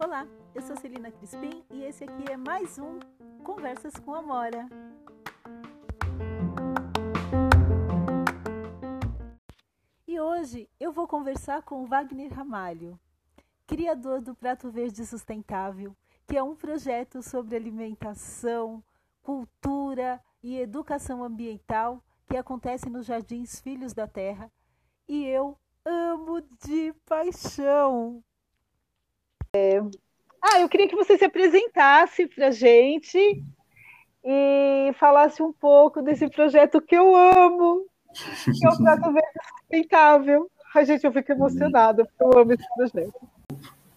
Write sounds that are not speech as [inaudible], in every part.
Olá, eu sou Celina Crispim e esse aqui é mais um Conversas com Amora. E hoje eu vou conversar com Wagner Ramalho, criador do Prato Verde Sustentável, que é um projeto sobre alimentação, cultura e educação ambiental que acontece nos Jardins Filhos da Terra. E eu amo de paixão. É... Ah, eu queria que você se apresentasse para gente e falasse um pouco desse projeto que eu amo, que é o Prato Verde Sustentável. A gente, eu fico emocionada, porque eu amo esse projeto.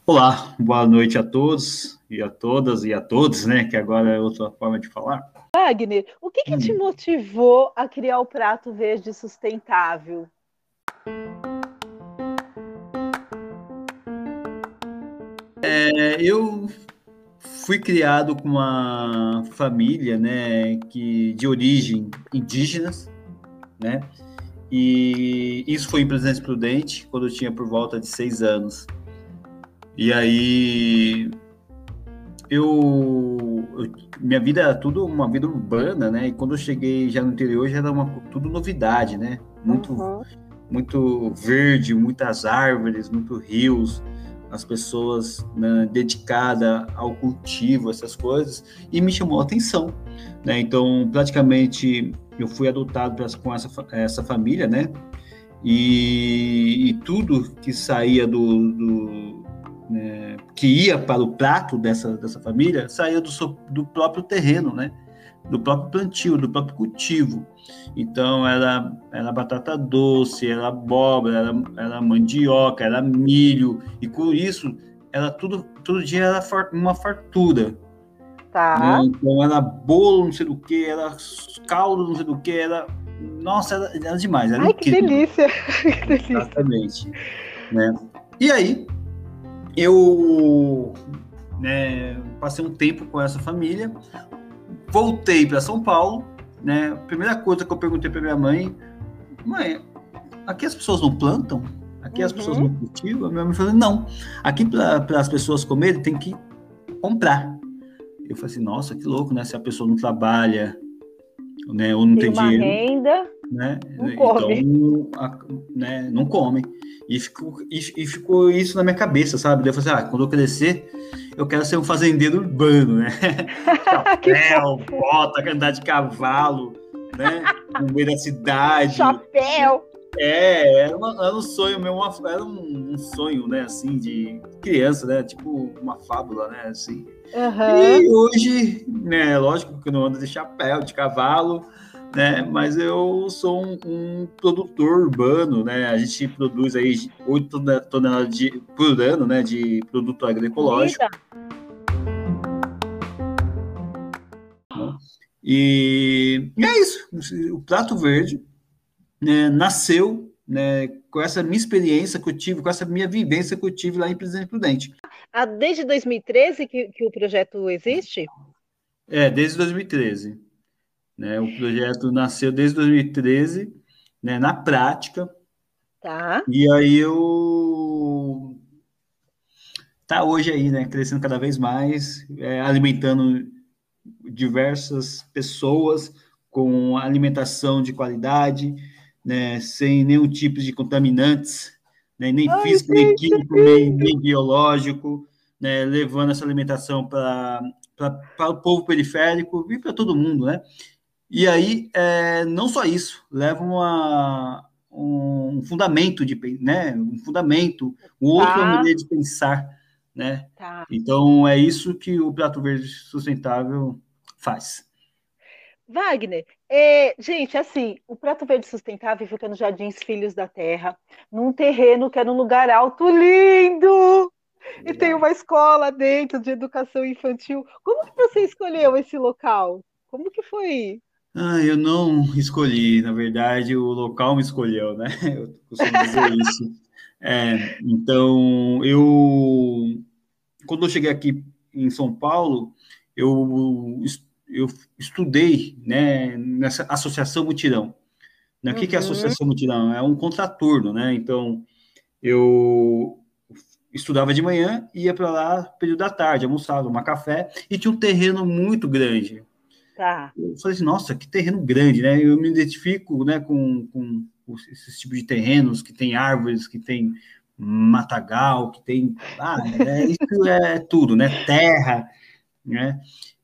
Olá, boa noite a todos e a todas e a todos, né? Que agora é outra forma de falar. Wagner, o que, que hum. te motivou a criar o Prato Verde Sustentável? É, eu fui criado com uma família, né, que de origem indígenas, né, e isso foi em Presidente Prudente quando eu tinha por volta de seis anos. E aí eu, eu, minha vida era tudo uma vida urbana, né? E quando eu cheguei já no interior já era uma tudo novidade, né? Muito uhum. muito verde, muitas árvores, muitos rios, as pessoas né, dedicadas ao cultivo, essas coisas, e me chamou a atenção. Né? Então, praticamente, eu fui adotado com essa, essa família, né? E, e tudo que saía do, do né, que ia para o prato dessa, dessa família saía do, do próprio terreno, né? do próprio plantio, do próprio cultivo. Então, era, era batata doce, era abóbora, era, era mandioca, era milho, e com isso, era tudo, todo dia era uma fartura. Tá. Né? Então, era bolo, não sei do que, era caldo, não sei do que, era. Nossa, era, era demais. Era Ai, que delícia! [laughs] que delícia! Exatamente. Né? E aí, eu né, passei um tempo com essa família, voltei para São Paulo, né? A primeira coisa que eu perguntei para minha mãe, mãe, aqui as pessoas não plantam? Aqui as pessoas não uhum. cultivam? A minha mãe falou, não. Aqui para as pessoas comerem tem que comprar. Eu falei assim, nossa, que louco, né? Se a pessoa não trabalha, né? Ou não tem, tem dinheiro. Renda, né? Não come. Então, a, né, não come. E ficou, e, e, ficou isso na minha cabeça, sabe? Daí eu falei assim, ah, quando eu crescer, eu quero ser um fazendeiro urbano, né? [laughs] Chapéu, bota, andar de cavalo, né? No meio da cidade. Chapéu! É, era, uma, era um sonho meu, uma, era um, um, sonho, né, assim, de criança, né? Tipo uma fábula, né? Assim. Uhum. E hoje, né, lógico que eu não ando de chapéu, de cavalo, né? Mas eu sou um, um, produtor urbano, né? A gente produz aí 8 toneladas de, por ano, né? De produto agroecológico. E, e, é isso. O Prato Verde né, nasceu né, com essa minha experiência que eu tive, com essa minha vivência que eu tive lá em Presidente Prudente. Ah, desde 2013 que, que o projeto existe? É, desde 2013. Né? O projeto nasceu desde 2013, né, na prática. Tá. E aí eu tá hoje aí, né, crescendo cada vez mais, é, alimentando diversas pessoas com alimentação de qualidade, né, sem nenhum tipo de contaminantes, né, nem Ai, físico, nem químico, nem, nem biológico, né, levando essa alimentação para o povo periférico e para todo mundo, né? E aí, é, não só isso, leva uma, um fundamento de, né, um fundamento, um outra tá. maneira de pensar, né? Tá. Então é isso que o Prato Verde Sustentável faz. Wagner, é, gente, assim, o Prato Verde Sustentável fica nos Jardins Filhos da Terra, num terreno que é num lugar alto lindo, e tem uma escola dentro de educação infantil. Como que você escolheu esse local? Como que foi? Ah, eu não escolhi, na verdade, o local me escolheu, né? [laughs] Eu costumo dizer [laughs] isso. É, então, eu, quando eu cheguei aqui em São Paulo, eu, eu estudei né, nessa Associação Mutirão. Né? O que, que é associação mutirão? É um contraturno, né? Então, eu estudava de manhã, ia para lá período da tarde, almoçava, tomar café, e tinha um terreno muito grande. Tá. Eu falei assim, nossa, que terreno grande, né? Eu me identifico né, com, com esses tipos de terrenos que tem árvores, que tem matagal, que tem. Ah, é, isso é tudo, né? Terra, né?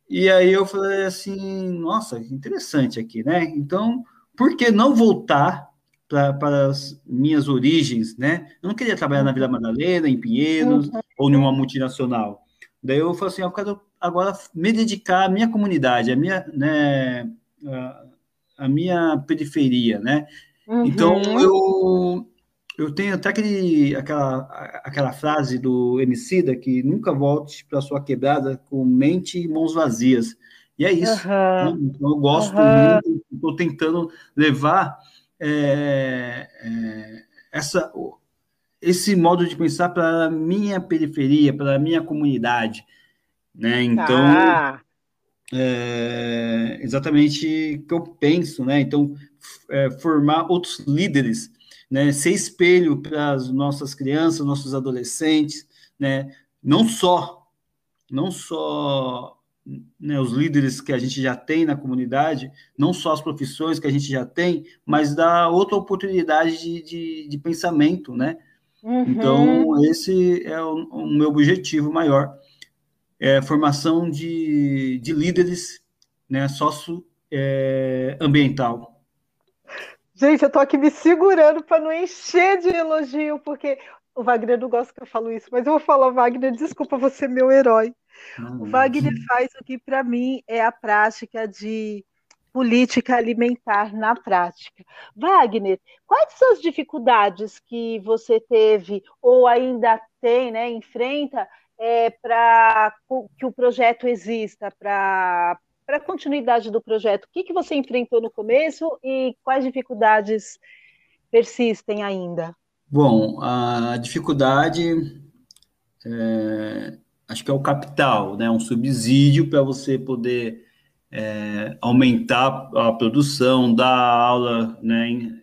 E aí eu falei assim, nossa, interessante aqui, né? Então, por que não voltar para as minhas origens, né? Eu não queria trabalhar na Vila Madalena, em Pinheiros, uhum. ou em uma multinacional. Daí eu falei assim, eu quero agora me dedicar à minha comunidade, à minha, né, a, a minha periferia, né? Uhum. Então eu eu tenho até aquele, aquela, aquela frase do Emicida que nunca volte para sua quebrada com mente e mãos vazias. E é isso. Uhum. Né? Então, eu gosto uhum. muito, estou tentando levar é, é, essa, esse modo de pensar para a minha periferia, para a minha comunidade. Né? Então, ah. é exatamente o que eu penso. Né? Então, é, formar outros líderes, né? ser espelho para as nossas crianças, nossos adolescentes, né? não só, não só né, os líderes que a gente já tem na comunidade, não só as profissões que a gente já tem, mas dá outra oportunidade de, de, de pensamento, né? Uhum. Então, esse é o, o, meu objetivo maior, é a formação de, de líderes né, socioambiental. É, gente, eu tô aqui me segurando para não encher de elogio, porque o Wagner não gosta que eu falo isso, mas eu vou falar, Wagner, desculpa, você é meu herói. O Wagner faz o que, para mim, é a prática de política alimentar na prática. Wagner, quais são as dificuldades que você teve ou ainda tem, né, enfrenta, é, para que o projeto exista, para a continuidade do projeto? O que, que você enfrentou no começo e quais dificuldades persistem ainda? Bom, a dificuldade é, acho que é o capital, né? Um subsídio para você poder é, aumentar a produção, dar aula, né?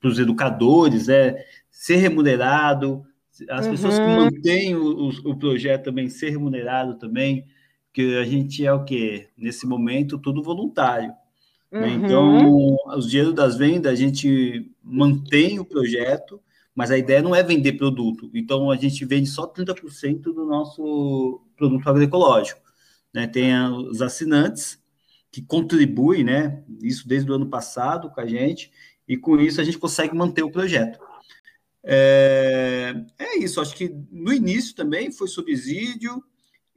Para os educadores, é ser remunerado, as uhum. pessoas que mantêm o, o, projeto também ser remunerado também, que a gente é o que nesse momento tudo voluntário. Né? Uhum. Então, os dinheiros das vendas a gente mantém o projeto, mas a ideia não é vender produto. Então, a gente vende só 30% do nosso produto agroecológico. Né? Tem os assinantes que contribuem, né? Isso desde o ano passado com a gente, e com isso a gente consegue manter o projeto. É, é isso, acho que no início também foi subsídio,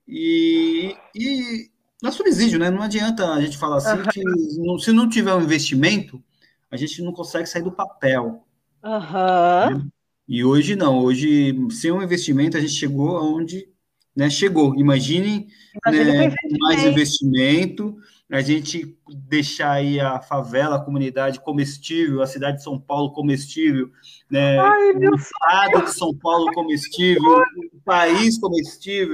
e, e na subsídio, né? Não adianta a gente falar assim que não, se não tiver um investimento, a gente não consegue sair do papel. Uhum. E hoje não, hoje, sem um investimento, a gente chegou aonde né, chegou. Imaginem né, mais investimento, a gente deixar aí a favela, a comunidade comestível, a cidade de São Paulo comestível, né, Ai, o estado de São Paulo comestível, o país comestível.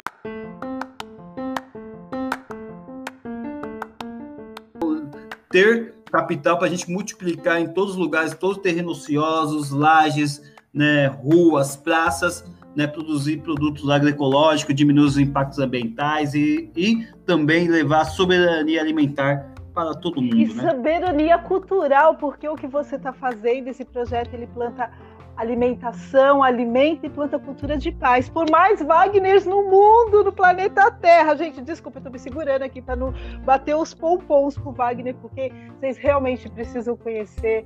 Ter capital para a gente multiplicar em todos os lugares, todos os terrenos ociosos, lajes, né, ruas, praças, né, produzir produtos agroecológicos, diminuir os impactos ambientais e, e também levar soberania alimentar para todo mundo. E né? soberania cultural, porque o que você está fazendo, esse projeto, ele planta alimentação, alimenta e planta cultura de paz. Por mais Wagners no mundo, no planeta Terra. Gente, desculpa, eu tô me segurando aqui para não bater os pompons pro Wagner, porque vocês realmente precisam conhecer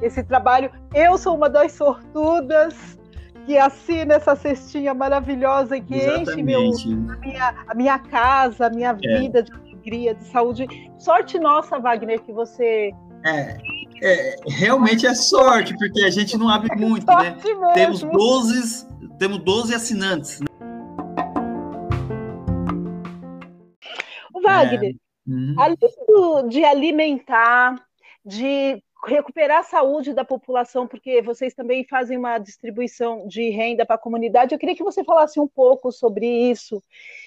esse trabalho. Eu sou uma das sortudas que assina essa cestinha maravilhosa e que Exatamente. enche meu, a, minha, a minha casa, a minha é. vida de alegria, de saúde. Sorte nossa, Wagner, que você é, é, realmente é sorte, porque a gente não abre muito, né? Mesmo. Temos 12, temos 12 assinantes. Né? Wagner, é. uhum. além de alimentar, de recuperar a saúde da população, porque vocês também fazem uma distribuição de renda para a comunidade. Eu queria que você falasse um pouco sobre isso.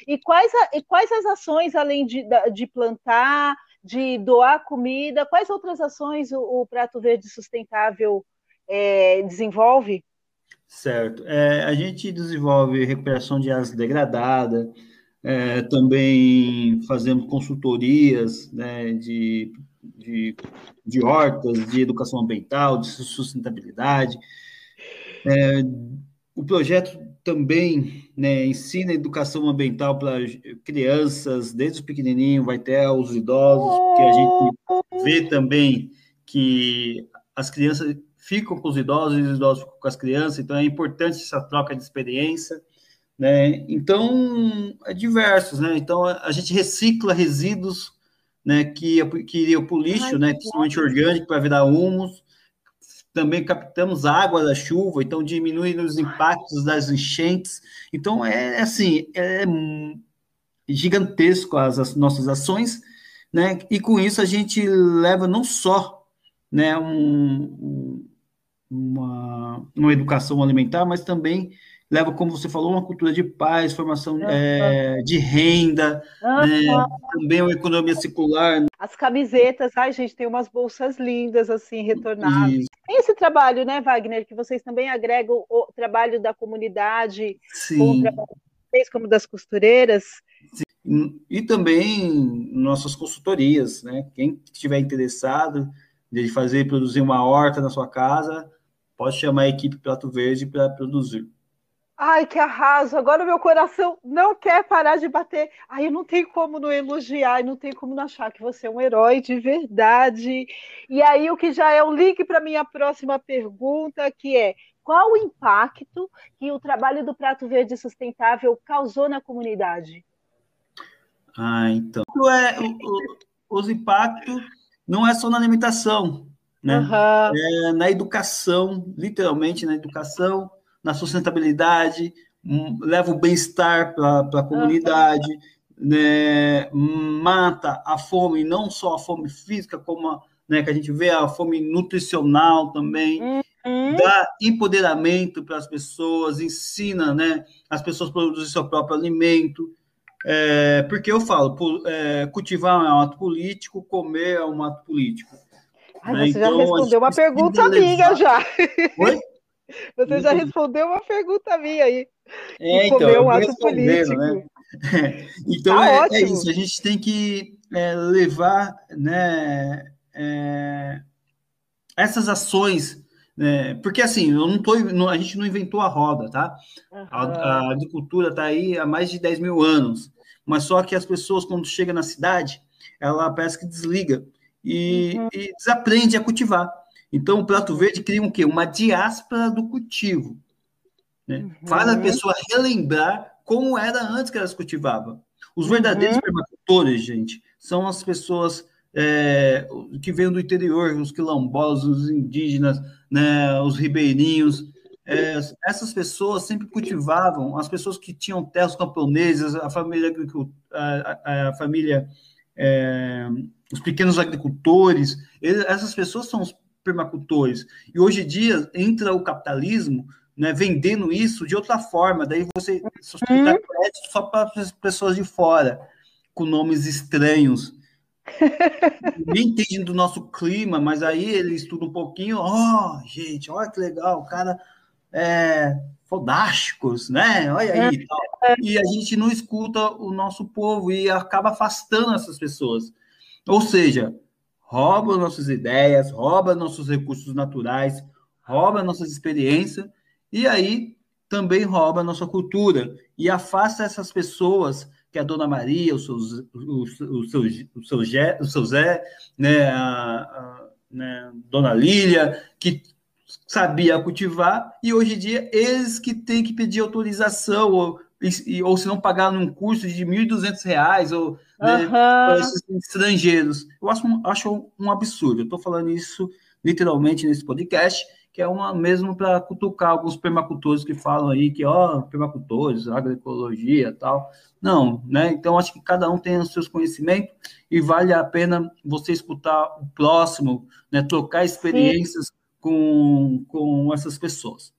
E quais, a, e quais as ações, além de, de plantar, de doar comida, quais outras ações o, o Prato Verde Sustentável é, desenvolve? Certo. É, a gente desenvolve recuperação de áreas degradadas, é, também fazemos consultorias né, de de, de hortas, de educação ambiental, de sustentabilidade. É, o projeto também né, ensina educação ambiental para crianças, desde os pequenininhos, vai até os idosos, que a gente vê também que as crianças ficam com os idosos e os idosos ficam com as crianças, então é importante essa troca de experiência. Né? Então, é diversos, né? Então, a gente recicla resíduos né, que, que iria para o lixo, Ai, né, principalmente orgânico, para virar humus. Também captamos água da chuva, então diminui os impactos das enchentes. Então, é, é assim, é gigantesco as, as nossas ações, né, e com isso a gente leva não só né, um, uma, uma educação alimentar, mas também leva, como você falou, uma cultura de paz, formação uhum. é, de renda, uhum. né? também uma economia circular. As camisetas, ai gente, tem umas bolsas lindas, assim, retornáveis. Tem esse trabalho, né, Wagner, que vocês também agregam o trabalho da comunidade, Sim. com o trabalho vocês, como das costureiras. Sim. E também nossas consultorias, né? Quem estiver interessado de fazer, produzir uma horta na sua casa, pode chamar a equipe Prato Verde para produzir. Ai, que arraso! Agora o meu coração não quer parar de bater. Ai, eu não tenho como não elogiar, não tenho como não achar que você é um herói de verdade. E aí, o que já é um link para minha próxima pergunta, que é qual o impacto que o trabalho do Prato Verde Sustentável causou na comunidade? Ah, então. É, o, os impactos não é só na alimentação, né? Uhum. É na educação, literalmente na educação na sustentabilidade, um, leva o bem-estar para a comunidade, né, mata a fome, não só a fome física, como a, né, que a gente vê a fome nutricional também, uhum. dá empoderamento para as pessoas, ensina né, as pessoas a produzir seu próprio alimento. É, porque eu falo, é, cultivar é um ato político, comer é um ato político. Ai, né? Você então, já respondeu uma pergunta minha já. Oi? [laughs] Você já respondeu uma pergunta minha aí. É, então, um ato político. Né? [laughs] então tá é, é, isso, a gente tem que é, levar né, é, essas ações, né, porque assim, eu não tô, não, a gente não inventou a roda, tá? Uhum. A, a, agricultura está aí há mais de 10 mil anos, mas só que as pessoas, quando chegam na cidade, ela parece que desliga e, uhum. e desaprende a cultivar. Então, o Prato Verde cria um quê? Uma diáspora do cultivo. Né? Uhum. Faz a pessoa relembrar como era antes que elas cultivavam. Os verdadeiros uhum. permacultores, gente, são as pessoas é, que vêm do interior, os quilombolas, os indígenas, né, os ribeirinhos. É, essas pessoas sempre cultivavam, as pessoas que tinham terras camponesas, a família, a, a, família é, os pequenos agricultores, eles, essas pessoas são os permacultores. E hoje em dia entra o capitalismo né, vendendo isso de outra forma, daí você sustentar uhum. crédito só para as pessoas de fora, com nomes estranhos. [laughs] Nem entende do nosso clima, mas aí ele estuda um pouquinho, ó, oh, gente, olha que legal, o cara é fodásticos, né? Olha aí. É. E a gente não escuta o nosso povo e acaba afastando essas pessoas. Ou seja, rouba nossas ideias, rouba nossos recursos naturais, rouba nossas experiências e aí também rouba nossa cultura. E afasta essas pessoas que a Dona Maria, o seu, o, o seu, o seu, o seu Zé né, a, a né, Dona Lília, que sabia cultivar, e hoje em dia eles que têm que pedir autorização, ou, ou se não pagar num curso de R$ 1.200, ou né, para esses estrangeiros. Eu acho, acho um absurdo. Eu estou falando isso literalmente nesse podcast, que é uma mesmo para cutucar alguns permacultores que falam aí que, ó, permacultores, agroecologia tal. Não, né? Então, acho que cada um tem os seus conhecimentos e vale a pena você escutar o próximo, né? Trocar experiências com, com essas pessoas.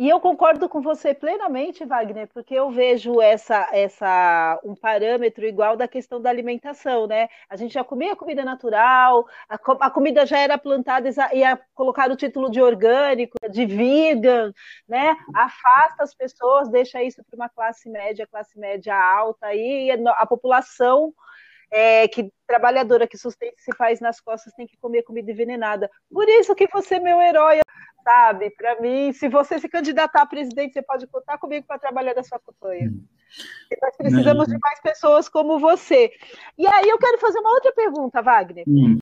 E eu concordo com você plenamente, Wagner, porque eu vejo essa, essa um parâmetro igual da questão da alimentação, né? A gente já comia comida natural, a, a comida já era plantada e colocar o título de orgânico, de vegan, né? Afasta as pessoas, deixa isso para uma classe média, classe média alta, e a população é, que trabalhadora que sustenta esse país nas costas tem que comer comida envenenada. Por isso que você é meu herói sabe? Para mim, se você se candidatar a presidente, você pode contar comigo para trabalhar na sua campanha. Hum. Nós precisamos de mais pessoas como você. E aí eu quero fazer uma outra pergunta, Wagner. Hum.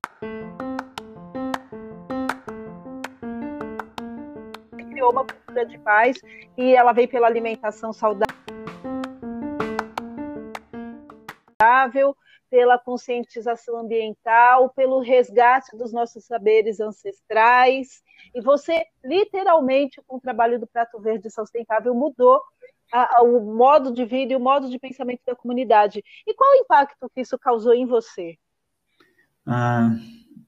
Criou uma cultura de paz e ela vem pela alimentação saudável pela conscientização ambiental, pelo resgate dos nossos saberes ancestrais. E você, literalmente, com o trabalho do Prato Verde Sustentável, mudou a, a, o modo de vida e o modo de pensamento da comunidade. E qual o impacto que isso causou em você? Ah,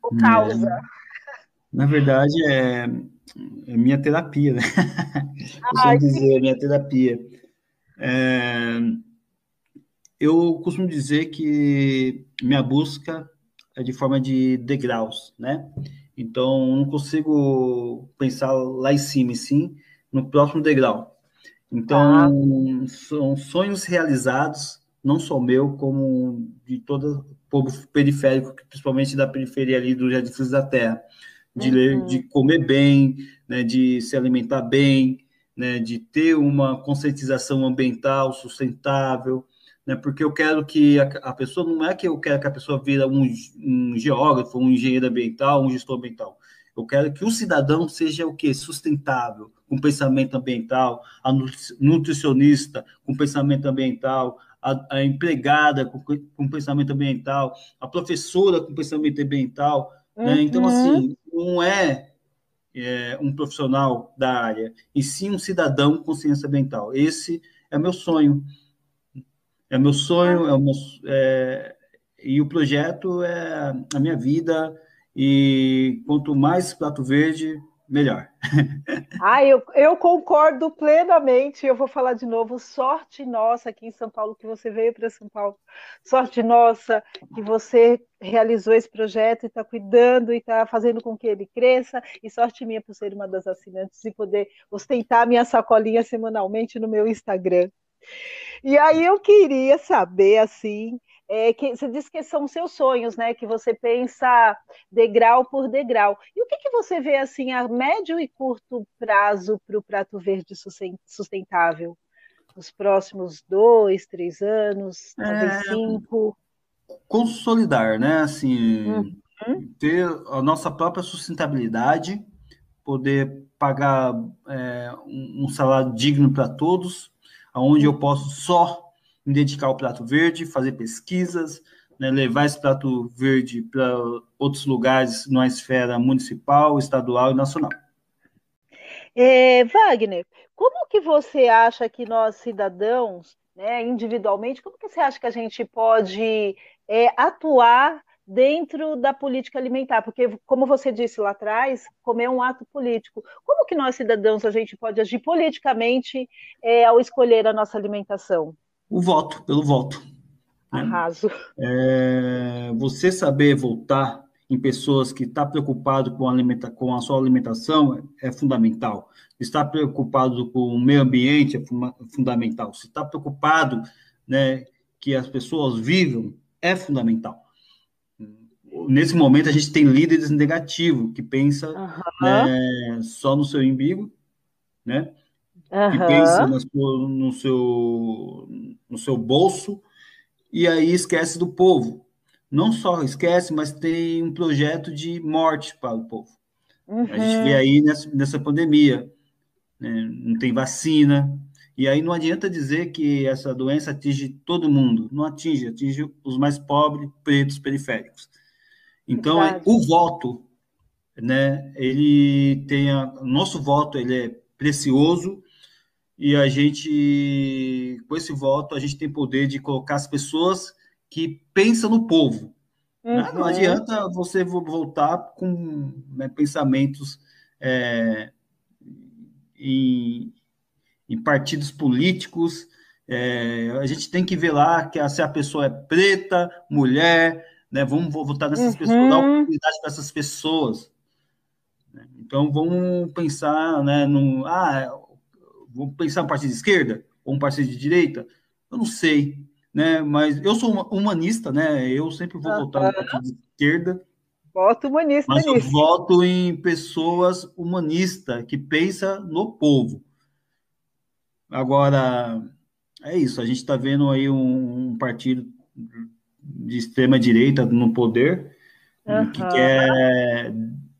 Ou causa? É, na verdade, é, é, minha terapia, né? [laughs] Ah, dizer, é minha terapia. É, eu costumo dizer que minha busca é de forma de degraus, né? Então, não consigo pensar lá em cima, sim, no próximo degrau. Então, ah. são sonhos realizados, não só meu, como de todo o povo periférico, principalmente da periferia ali do Jardim Filhos da Terra, de, uhum. de comer bem, né, de se alimentar bem, né, de ter uma conscientização ambiental sustentável, né? Porque eu quero que a, a, pessoa, não é que eu quero que a pessoa vira um, um geógrafo, um engenheiro ambiental, um gestor ambiental. Eu quero que o cidadão seja o quê? Sustentável, com pensamento ambiental, a nutricionista com pensamento ambiental, a, a empregada com, com, pensamento ambiental, a professora com pensamento ambiental. Uhum. Né? Então, assim, não é, é, um profissional da área, e sim um cidadão com consciência ambiental. Esse é meu sonho. É meu sonho, é o meu, é, e o projeto é a minha vida, e quanto mais prato verde, melhor. [laughs] Ah, eu, eu concordo plenamente. Eu vou falar de novo. Sorte nossa aqui em São Paulo que você veio para São Paulo. Sorte nossa que você realizou esse projeto e está cuidando e está fazendo com que ele cresça. E sorte minha por ser uma das assinantes e poder ostentar minha sacolinha semanalmente no meu Instagram. E aí eu queria saber, assim, é, que você disse que são seus sonhos, né? Que você pensa degrau por degrau. E o que, que você vê assim a médio e curto prazo para o prato verde sustentável? Nos próximos dois, três anos, talvez é, cinco? Consolidar, né? Assim, uhum. ter a nossa própria sustentabilidade, poder pagar é, um salário digno para todos, onde eu posso só me dedicar ao prato verde, fazer pesquisas, né, levar esse prato verde para outros lugares na esfera municipal, estadual e nacional. É, Wagner, como que você acha que nós cidadãos, né, individualmente, como que você acha que a gente pode é, atuar dentro da política alimentar, porque, como você disse lá atrás, comer é um ato político. Como que nós, cidadãos, a gente pode agir politicamente é, ao escolher a nossa alimentação? O voto, pelo voto. Né? Arraso. É, você saber votar em pessoas que estão tá preocupado com, alimenta, com a sua alimentação é fundamental. Estar preocupado com o meio ambiente é fundamental. Se está preocupado né, que as pessoas vivam, é fundamental nesse momento a gente tem líderes negativos que pensa uhum. né, só no seu umbigo, né? Uhum. Que pensa no seu, no seu, no seu bolso e aí esquece do povo. Não só esquece, mas tem um projeto de morte para o povo. Uhum. A gente vê aí nessa, nessa pandemia, né? não tem vacina, e aí não adianta dizer que essa doença atinge todo mundo. Não atinge, atinge os mais pobres, pretos, periféricos. Então, é, o voto né? Ele tem a, nosso voto, ele é precioso e a gente, com esse voto, a gente tem poder de colocar as pessoas que pensam no povo. Uhum. Né? Não adianta você voltar com né, pensamentos é, em, em, partidos políticos. É, a gente tem que ver lá que se a pessoa é preta, mulher, né, vamos votar nessas uhum. pessoas, dar oportunidade para essas pessoas. Então vamos pensar, né, no, ah, vamos pensar um partido de esquerda ou um partido de direita? Eu não sei, né? Mas eu sou humanista, né? Eu sempre vou votar no partido de esquerda. Voto humanista mas nisso. eu voto em pessoas humanistas que pensam no povo. Agora, é isso. A gente está vendo aí um, um, partido de extrema direita no poder uhum. que quer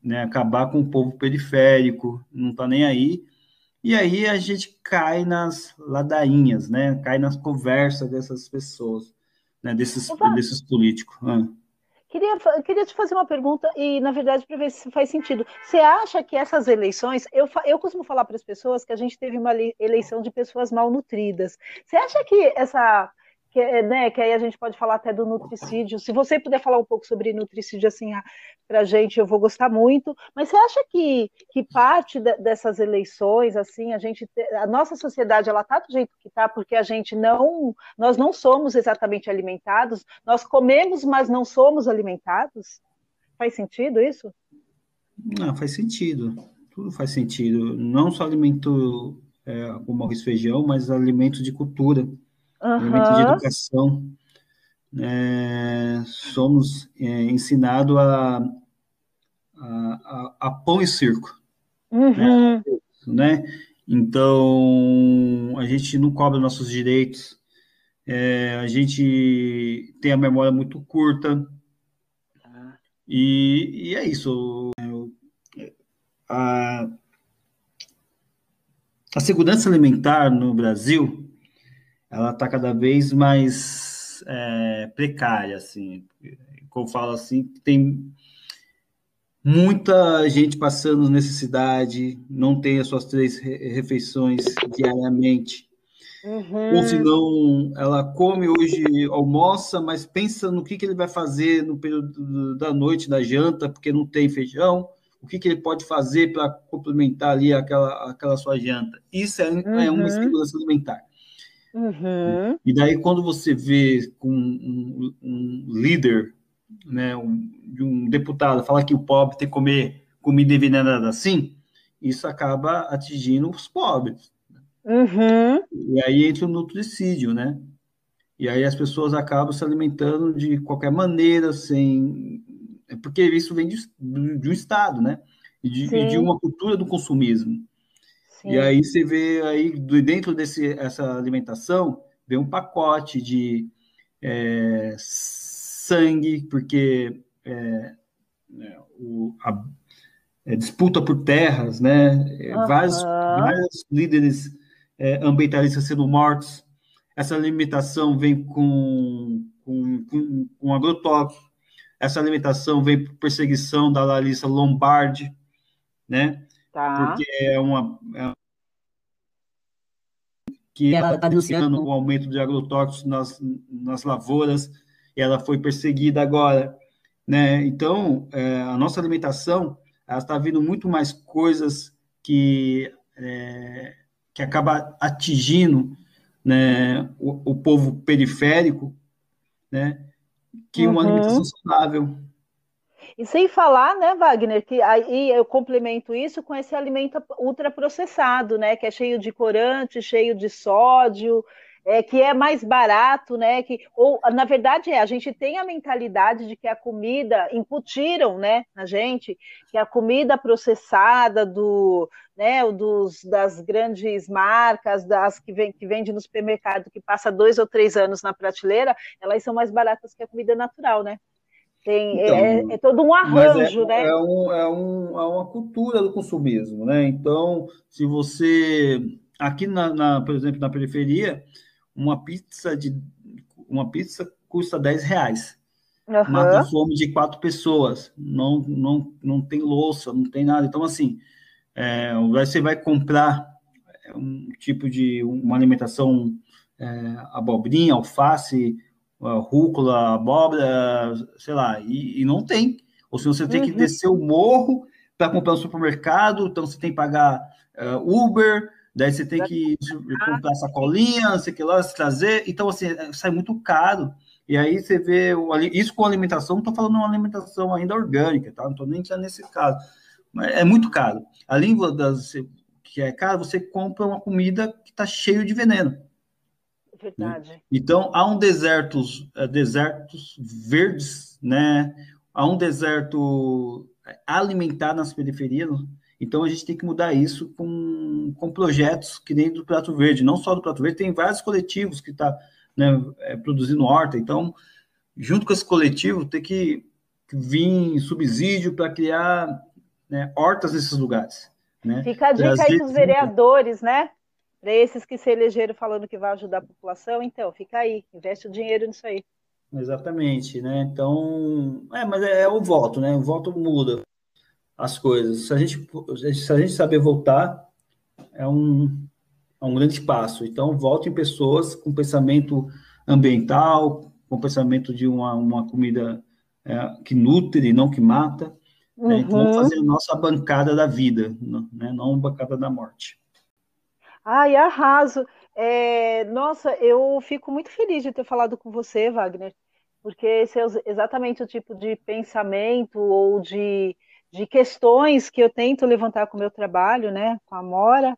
né, acabar com o povo periférico, não está nem aí. E aí a gente cai nas ladainhas, né? Cai nas conversas dessas pessoas, né? Desses, desses políticos. Ah. Queria, queria te fazer uma pergunta, e na verdade, para ver se faz sentido. Você acha que essas eleições. Eu, eu costumo falar para as pessoas que a gente teve uma eleição de pessoas malnutridas. Você acha que essa que, é, né, que aí a gente pode falar até do nutricídio. Se você puder falar um pouco sobre nutricídio assim para a gente, eu vou gostar muito. Mas você acha que, que parte de, dessas eleições, assim, a gente, a nossa sociedade, ela tá do jeito que tá, porque a gente não, nós não somos exatamente alimentados, nós comemos, mas não somos alimentados? Faz sentido isso? Não, faz sentido. Tudo faz sentido. Não só alimento é, como arroz feijão, mas alimento de cultura uhum. de educação, é, somos é, ensinados a, a, a, pão e circo. Uhum. Né? né? Então, a gente não cobra nossos direitos, é, a gente tem a memória muito curta, e, e é isso. A, a segurança alimentar no Brasil ela está cada vez mais é, precária, assim. Como eu falo assim, tem muita gente passando necessidade, não tem as suas três refeições diariamente. Uhum. Ou se não, ela come hoje, almoça, mas pensa no que, que ele vai fazer no período da noite, da janta, porque não tem feijão, o que, que ele pode fazer para complementar ali aquela, aquela sua janta. Isso é, uhum. é uma uhum. insegurança alimentar. Uhum. E daí, quando você vê com um, um líder, né, um, um deputado, falar que o pobre tem que comer comida envenenada assim, isso acaba atingindo os pobres. Uhum. E aí entra o nutricídio, né? E aí as pessoas acabam se alimentando de qualquer maneira, sem. Porque isso vem de, de um Estado, né? E de, de uma cultura do consumismo. Sim. E aí você vê aí dentro desse essa alimentação vem um pacote de é, sangue, porque é, é o, a, é, disputa por terras, né? Uhum. Vários, vários líderes é, ambientalistas sendo mortos. Essa alimentação vem com, com, com, com agrotóxico. Essa alimentação vem por perseguição da Larissa Lombardi, né? Tá. Porque é uma. É, que ela está denunciando o aumento de agrotóxicos nas, nas lavouras, e ela foi perseguida agora. Né? Então, é, a nossa alimentação ela está vindo muito mais coisas que, é, que acaba atingindo né, o, o povo periférico, né, que uhum. uma alimentação saudável. E sem falar, né, Wagner, que aí eu complemento isso com esse alimento ultraprocessado, né, que é cheio de corante, cheio de sódio, é, que é mais barato, né? Que, ou, na verdade, é, a gente tem a mentalidade de que a comida, incutiram né, na gente, que a comida processada do, né, dos, das grandes marcas, das que, vem, que vende no supermercado, que passa dois ou três anos na prateleira, elas são mais baratas que a comida natural, né? Tem, então, é, é, todo um é, arranjo, é, né? É, um, é, um, é uma cultura do consumismo, né? Então, se você aqui na, na, por exemplo, na periferia, uma pizza de uma pizza custa 10 reais. uhum. mata fome de quatro pessoas. Não, não, não tem louça, não tem nada. Então, assim, é, você vai comprar um tipo de uma alimentação é, abobrinha, alface, rúcula, abóbora, sei lá, e, e não tem. Ou se você tem uhum. que descer o morro para comprar no supermercado, então você tem que pagar uh, Uber, daí você tem que comprar sacolinha, não sei o que lá, se trazer. Então, assim, é, sai muito caro. E aí você vê isso com alimentação, não estou falando uma alimentação ainda orgânica, tá? Não estou nem entrando nesse caso. Mas é muito caro. Além das que é caro, você compra uma comida que está cheio de veneno. Verdade. Então, há um desertos, uh, desertos verdes, né? Há um deserto alimentar nas periferias. Então, a gente tem que mudar isso com, com projetos que nem do Prato Verde. Não só do Prato Verde, tem vários coletivos que estão tá, né, é, produzindo horta. Então, junto com esse coletivo, tem que vir subsídio para criar né, hortas nesses lugares. Né? Fica a dica aí para os vereadores, né? Para esses que se elegeram falando que vai ajudar a população, então, fica aí, investe o dinheiro nisso aí. Exatamente, né? Então, é, mas é, é o voto, né? O voto muda as coisas. Se a gente, se a gente saber voltar, é um, é um grande passo. Então, volte em pessoas com pensamento ambiental, com pensamento de uma, uma comida é, que nutre, não que mata. Uhum. Né? Então, vamos uhum. fazer a nossa bancada da vida, né? não a bancada da morte. Ai, arraso. É, nossa, eu fico muito feliz de ter falado com você, Wagner, porque esse é exatamente o tipo de pensamento ou de, de questões que eu tento levantar com o meu trabalho, né, com a Mora,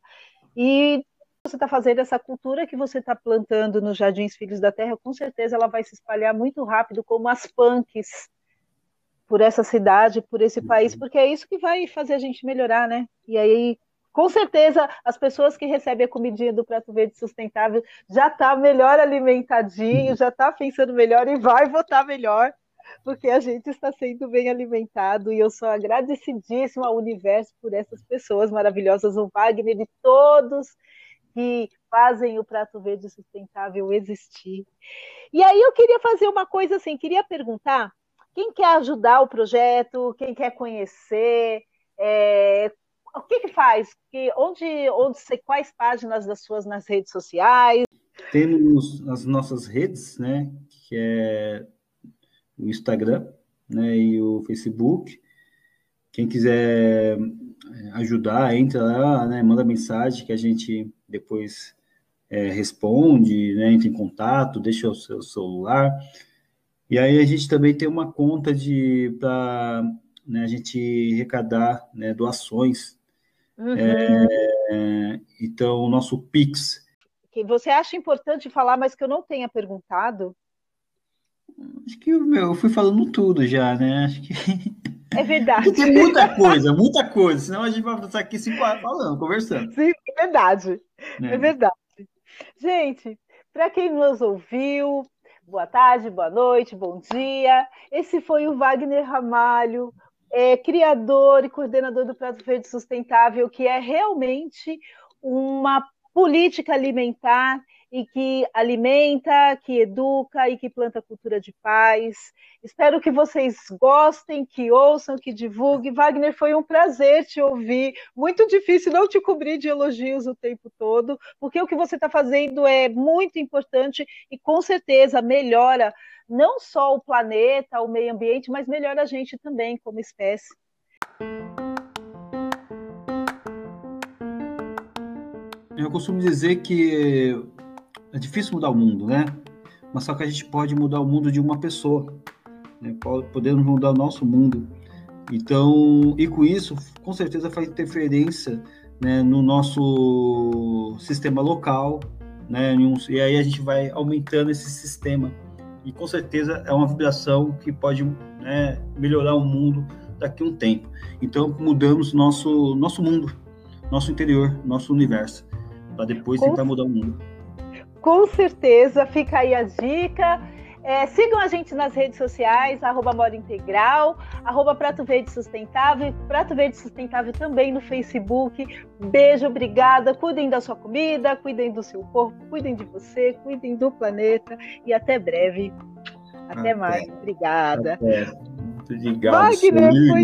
e você está fazendo essa cultura que você está plantando nos Jardins Filhos da Terra, com certeza ela vai se espalhar muito rápido, como as punks, por essa cidade, por esse país, porque é isso que vai fazer a gente melhorar, né? E aí com certeza as pessoas que recebem a comidinha do Prato Verde Sustentável já tá melhor alimentadinho, já tá pensando melhor e vai votar melhor, porque a gente está sendo bem alimentado e eu sou agradecidíssima ao universo por essas pessoas maravilhosas, o Wagner e todos que fazem o Prato Verde Sustentável existir. E aí eu queria fazer uma coisa assim, queria perguntar quem quer ajudar o projeto, quem quer conhecer, é, o que que faz? Que, onde, onde quais páginas das suas nas redes sociais? Temos as nossas redes, né? Que é o Instagram, né? E o Facebook. Quem quiser é, ajudar, entra lá, né? Manda mensagem que a gente depois é, responde, né? Entra em contato, deixa o seu celular. E aí a gente também tem uma conta de para né, a gente arrecadar né, doações Uhum. É, então, o nosso Pix. Que você acha importante falar, mas que eu não tenha perguntado? Acho que meu, eu fui falando tudo já, né? Acho que. É verdade. Tem muita coisa, muita coisa. Senão a gente vai estar aqui cinco horas falando, conversando. Sim, é verdade. É, é verdade. Gente, para quem nos ouviu, boa tarde, boa noite, bom dia. Esse foi o Wagner Ramalho, é, criador e coordenador do Prato Verde Sustentável, que é realmente uma política alimentar e que alimenta, que educa e que planta cultura de paz. Espero que vocês gostem, que ouçam, que divulguem. Wagner, foi um prazer te ouvir. Muito difícil não te cobrir de elogios o tempo todo, porque o que você está fazendo é muito importante e com certeza melhora não só o planeta, o meio ambiente, mas melhora a gente também como espécie. Eu costumo dizer que é difícil mudar o mundo, né? Mas só que a gente pode mudar o mundo de uma pessoa, né? podemos mudar o nosso mundo. Então, e com isso, com certeza faz interferência né, no nosso sistema local, né? E aí a gente vai aumentando esse sistema e com certeza é uma vibração que pode né, melhorar o mundo daqui a um tempo. Então mudamos nosso nosso mundo, nosso interior, nosso universo, para depois com, tentar mudar o mundo. Com certeza, fica aí a dica. É, sigam a gente nas redes sociais, arroba Moda Integral, arroba Prato Verde Sustentável, Prato Verde Sustentável também no Facebook. Beijo, obrigada. Cuidem da sua comida, cuidem do seu corpo, cuidem de você, cuidem do planeta e até breve. Até, Até. mais. Obrigada. Até. Muito obrigado. Wagner, foi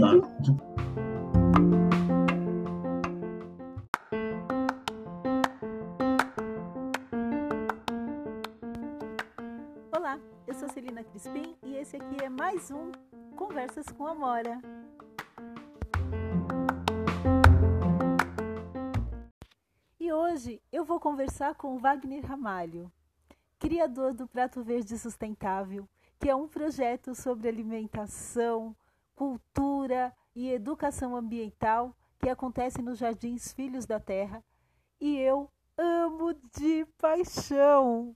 mais um Conversas com Amora. E hoje eu vou conversar com Wagner Ramalho, criador do Prato Verde Sustentável, que é um projeto sobre alimentação, cultura e educação ambiental que acontece nos Jardins Filhos da Terra. E eu amo de paixão.